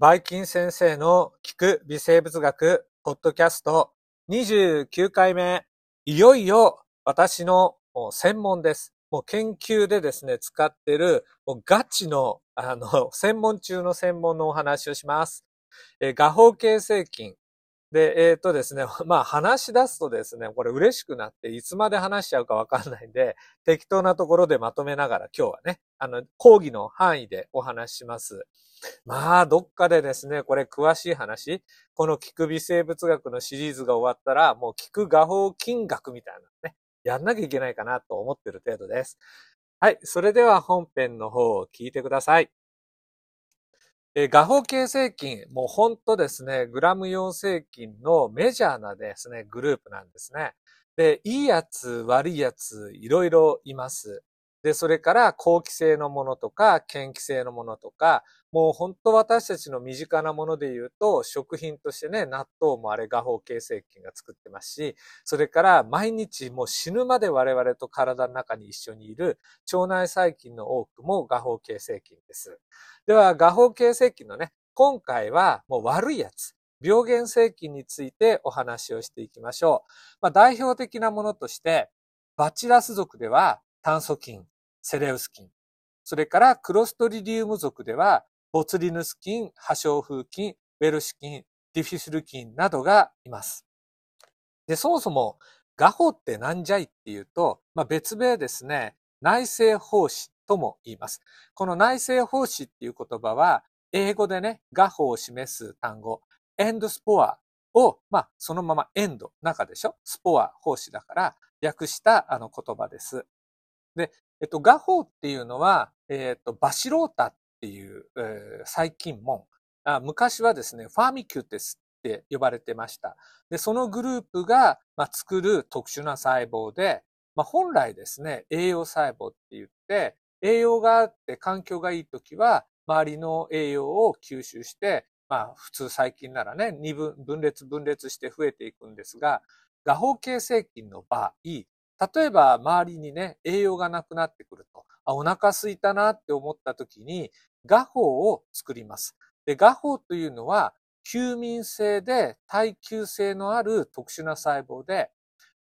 バイキン先生の聞く微生物学ポッドキャスト29回目。いよいよ私の専門です。もう研究でですね、使ってるもうガチのあの専門中の専門のお話をします。え画法形成菌。で、えっ、とですね、まあ話し出すとですね、これ嬉しくなっていつまで話しちゃうかわかんないんで、適当なところでまとめながら今日はね、あの、講義の範囲でお話しします。まあ、どっかでですね、これ詳しい話、この聞く微生物学のシリーズが終わったら、もう聞く画法金学みたいなね、やんなきゃいけないかなと思ってる程度です。はい、それでは本編の方を聞いてください。えー画法形成菌、もうほんとですね、グラム陽性菌のメジャーなですね、グループなんですね。で、いいやつ、悪いやつ、いろいろいます。で、それから好気性のものとか、嫌気性のものとか、もう本当私たちの身近なもので言うと、食品としてね、納豆もあれ画法形成菌が作ってますし、それから毎日もう死ぬまで我々と体の中に一緒にいる腸内細菌の多くも画法形成菌です。では、画法形成菌のね、今回はもう悪いやつ、病原性菌についてお話をしていきましょう。まあ、代表的なものとして、バチラス属では炭疽菌、セレウス菌、それからクロストリディウム属ではボツリヌス菌、破傷風菌、ウェルシュ菌、ディフィシル菌などがいます。で、そもそも、芽胞って何じゃいっていうと、まあ、別名ですね、内生胞子とも言います。この内生胞子っていう言葉は、英語でね、芽胞を示す単語、エンドスポアを、まあ、そのままエンド、中でしょ？スポア、胞子だから、訳したあの言葉です。で、えっと、ガホっていうのは、えっと、バシロータっていう、えー細菌門あ。昔はですね、ファーミキューテスって呼ばれてました。で、そのグループが、まあ、作る特殊な細胞で、まあ、本来ですね、栄養細胞って言って、栄養があって環境がいいときは、周りの栄養を吸収して、まあ、普通細菌ならね、二分、分裂分裂して増えていくんですが、画法形成菌の場合、例えば周りにね、栄養がなくなってくると、あ、お腹空いたなって思った時に、画法を作ります。で、画法というのは、休眠性で耐久性のある特殊な細胞で、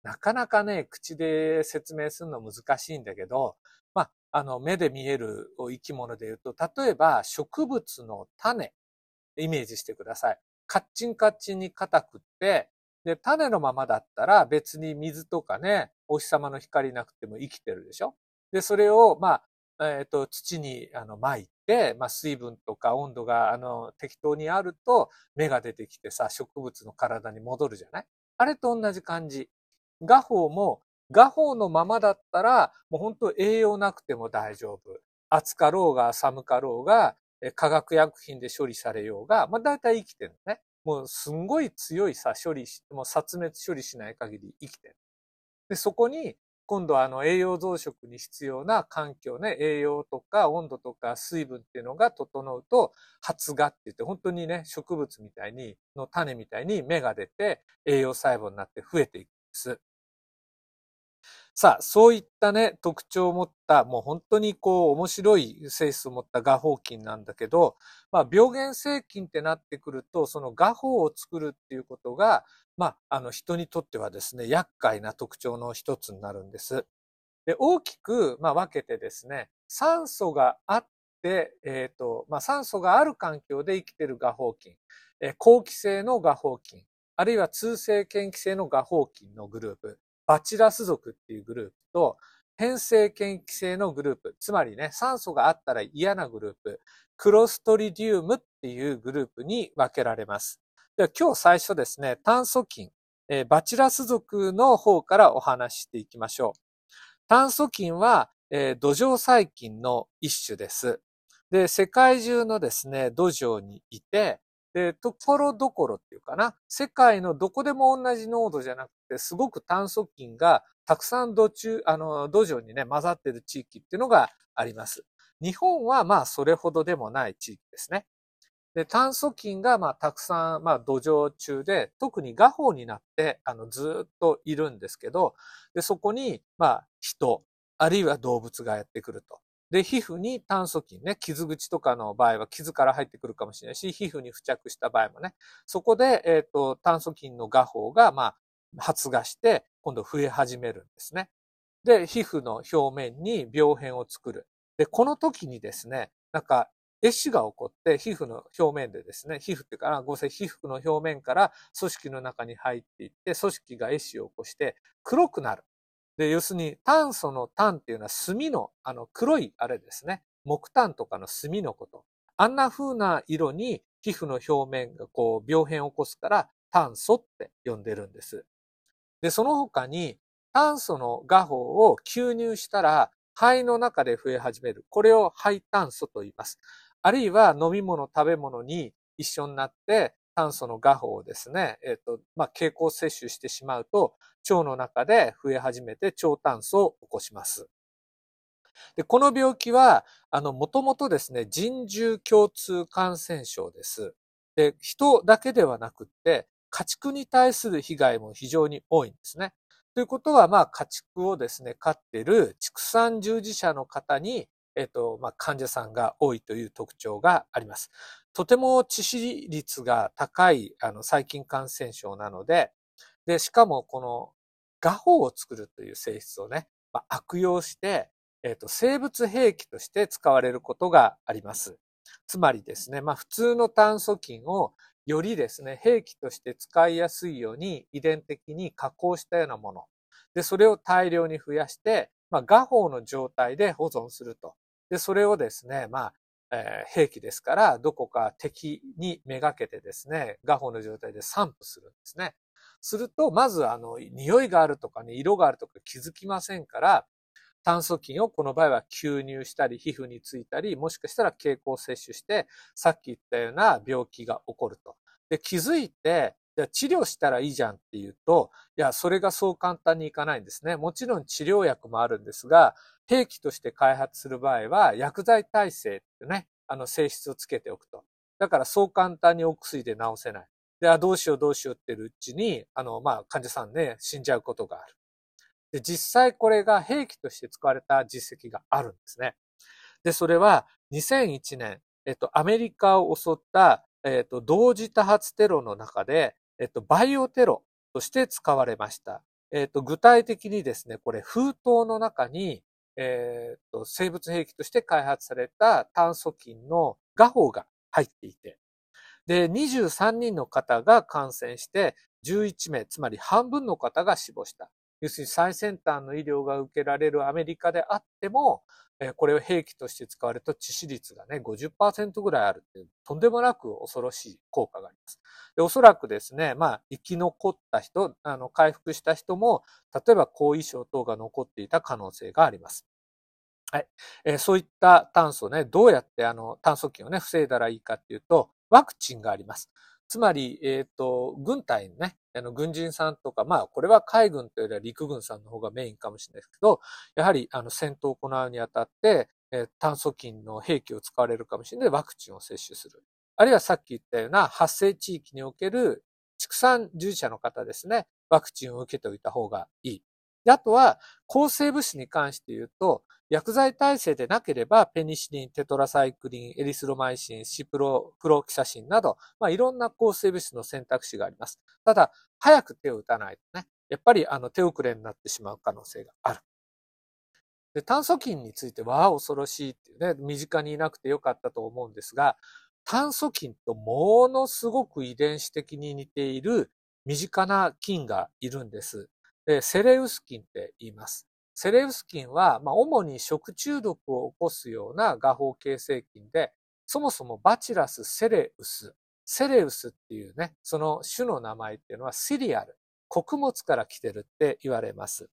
なかなかね、口で説明するの難しいんだけど、まあ、あの、目で見える生き物で言うと、例えば植物の種、イメージしてください。カッチンカッチンに硬くって、で、種のままだったら別に水とかね、お日様の光なくても生きてるでしょ？で、それを、まあ、えっ、と、土に、あの、撒いて、まあ、水分とか温度が、あの、適当にあると、芽が出てきてさ、植物の体に戻るじゃない？あれと同じ感じ。画法も、画法のままだったら、もう本当栄養なくても大丈夫。暑かろうが寒かろうが、化学薬品で処理されようが、まあ大体生きてるのね。もうすんごい強いさ、処理し、もう殺滅処理しない限り生きてる。で、そこに、今度はあの栄養増殖に必要な環境ね、栄養とか温度とか水分っていうのが整うと、発芽って言って、本当にね、植物みたいに、の種みたいに芽が出て、栄養細胞になって増えていくんです。さあ、そういったね、特徴を持った、もう本当にこう、面白い性質を持った画法菌なんだけど、まあ、病原性菌ってなってくると、その画法を作るっていうことが、まあ、あの、人にとってはですね、厄介な特徴の一つになるんです。で、大きく、まあ、分けてですね、酸素があって、えっ、と、まあ、酸素がある環境で生きている画法菌、えー好気性の画法菌、あるいは通性嫌気性の画法菌のグループ、バチラス属っていうグループと、変性嫌気性のグループ、つまりね、酸素があったら嫌なグループ、クロストリディウムっていうグループに分けられます。では今日最初ですね、炭素菌、えーバチラス属の方からお話ししていきましょう。炭素菌は、えー土壌細菌の一種です。で、世界中のですね、土壌にいて、で、ところどころっていうかな、世界のどこでも同じ濃度じゃなくて、すごく炭素菌がたくさん土中、あの、土壌にね、混ざってる地域っていうのがあります。日本はまあそれほどでもない地域ですね。で、炭素菌がまあたくさん、まあ土壌中で、特に画法になって、あの、ずっといるんですけど、で、そこに、まあ人、あるいは動物がやってくると。で、皮膚に炭疽菌ね、傷口とかの場合は傷から入ってくるかもしれないし、皮膚に付着した場合もね、そこで、えっ、ー、と、炭疽菌の画法が、まあ、発芽して、今度増え始めるんですね。で、皮膚の表面に病変を作る。で、この時にですね、なんか、壊死が起こって、皮膚の表面でですね、皮膚っていうか、合成皮膚の表面から組織の中に入っていって、組織が壊死を起こして黒くなる。で、要するに炭素の炭っていうのは炭の、あの黒いあれですね。木炭とかの炭のこと。あんな風な色に皮膚の表面がこう病変を起こすから炭素って呼んでるんです。で、その他に炭素の画法を吸入したら肺の中で増え始める。これを肺炭素と言います。あるいは飲み物、食べ物に一緒になって炭素の画法をですね、えっ、ー、と、まあ、経口摂取してしまうと、腸の中で増え始めて腸炭素を起こします。で、この病気は、あの、もともとですね、人獣共通感染症です。で、人だけではなくって、家畜に対する被害も非常に多いんですね。ということは、まあ、家畜をですね、飼っている畜産従事者の方に、えっ、と、まあ、患者さんが多いという特徴があります。とても致死率が高い、あの、細菌感染症なので、で、しかもこの、画法を作るという性質をね、まあ、悪用して、えっ、と、生物兵器として使われることがあります。つまりですね、まあ、普通の炭素菌をよりですね、兵器として使いやすいように遺伝的に加工したようなもの。で、それを大量に増やして、まあ、画法の状態で保存すると。で、それをですね、まあ、えー、兵器ですから、どこか敵にめがけてですね、画法の状態で散布するんですね。すると、まず、あの、匂いがあるとかね、色があるとか気づきませんから、炭素菌をこの場合は吸入したり、皮膚についたり、もしかしたら経口摂取して、さっき言ったような病気が起こると。で、気づいて、治療したらいいじゃんっていうと、いや、それがそう簡単にいかないんですね。もちろん治療薬もあるんですが、兵器として開発する場合は、薬剤耐性ってね、あの性質をつけておくと。だからそう簡単にお薬で治せない。で、あ、どうしようどうしようってるうちに、あの、まあ、患者さんね、死んじゃうことがある。で、実際これが兵器として使われた実績があるんですね。で、それは2001年、えっと、アメリカを襲った、えっと、同時多発テロの中で、えっと、バイオテロとして使われました。えっと、具体的にですね、これ封筒の中に、えっと、生物兵器として開発された炭素菌の画法が入っていて、で、23人の方が感染して、11名、つまり半分の方が死亡した。要するに最先端の医療が受けられるアメリカであっても、えこれを兵器として使われると致死率がね、50%ぐらいあるっていう、とんでもなく恐ろしい効果があります。でおそらくですね、まあ、生き残った人、あの、回復した人も、例えば後遺症等が残っていた可能性があります。はい。えー、そういった炭素ね、どうやってあの、炭素菌をね、防いだらいいかっていうと、ワクチンがあります。つまり、えっ、ー、と、軍隊のね、あの、軍人さんとか、まあ、これは海軍というよりは陸軍さんの方がメインかもしれないですけど、やはり、あの、戦闘を行うにあたって、えー、炭素菌の兵器を使われるかもしれないワクチンを接種する。あるいはさっき言ったような発生地域における畜産従事者の方ですね、ワクチンを受けておいた方がいい。であとは、抗生物質に関して言うと、薬剤耐性でなければ、ペニシリン、テトラサイクリン、エリスロマイシン、シプロ、プロキサシンなど、まあ、いろんな抗生物質の選択肢があります。ただ、早く手を打たないとね、やっぱりあの手遅れになってしまう可能性がある。で炭素菌については恐ろしいっていうね、身近にいなくてよかったと思うんですが、炭素菌とものすごく遺伝子的に似ている身近な菌がいるんです。セレウス菌って言います。セレウス菌は、まあ、主に食中毒を起こすような画法形成菌で、そもそもバチラス・セレウス。セレウスっていうね、その種の名前っていうのはシリアル。穀物から来てるって言われます。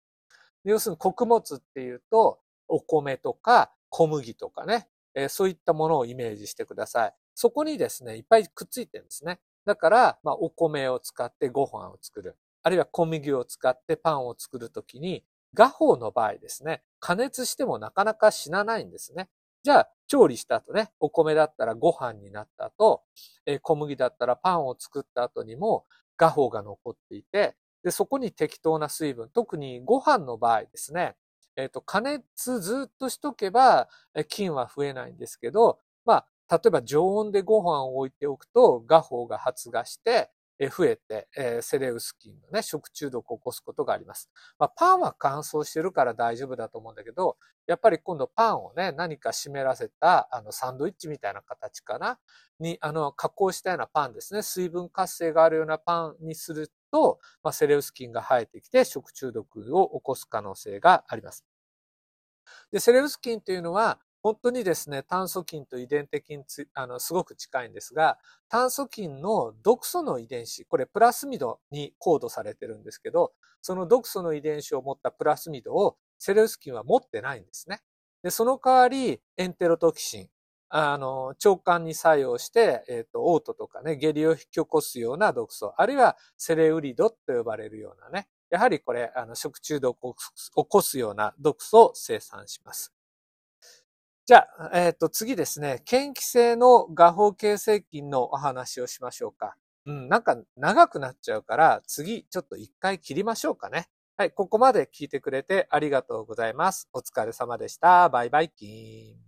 要するに穀物っていうと、お米とか小麦とかね、えー、そういったものをイメージしてください。そこにですね、いっぱいくっついてるんですね。だから、まあ、お米を使ってご飯を作る。あるいは小麦を使ってパンを作るときに、画法の場合ですね、加熱してもなかなか死なないんですね。じゃあ、調理した後ね、お米だったらご飯になった後、え小麦だったらパンを作った後にも画法が残っていて、で、そこに適当な水分、特にご飯の場合ですね、えっ、と、加熱ずっとしとけば、菌は増えないんですけど、まあ、例えば常温でご飯を置いておくと、画法が発芽して、増えて、えセレウス菌のね、食中毒を起こすことがあります。まあ、パンは乾燥してるから大丈夫だと思うんだけど、やっぱり今度パンをね、何か湿らせた、あの、サンドイッチみたいな形かな？に、あの、加工したようなパンですね。水分活性があるようなパンにすると、まあ、セレウス菌が生えてきて食中毒を起こす可能性があります。で、セレウス菌というのは、本当にですね、炭素菌と遺伝的にあのすごく近いんですが、炭素菌の毒素の遺伝子、これプラスミドにコードされてるんですけど、その毒素の遺伝子を持ったプラスミドをセレウス菌は持ってないんですね。で、その代わり、エンテロトキシン、あの、腸管に作用して、えっ、ー、と、嘔吐とかね、下痢を引き起こすような毒素、あるいはセレウリドと呼ばれるようなね、やはりこれ、あの、食中毒を起こすような毒素を生産します。じゃあ、えっ、ー、と、次ですね。嫌気性の画法形成菌のお話をしましょうか。うん、なんか長くなっちゃうから、次ちょっと一回切りましょうかね。はい、ここまで聞いてくれてありがとうございます。お疲れ様でした。バイバイキーン。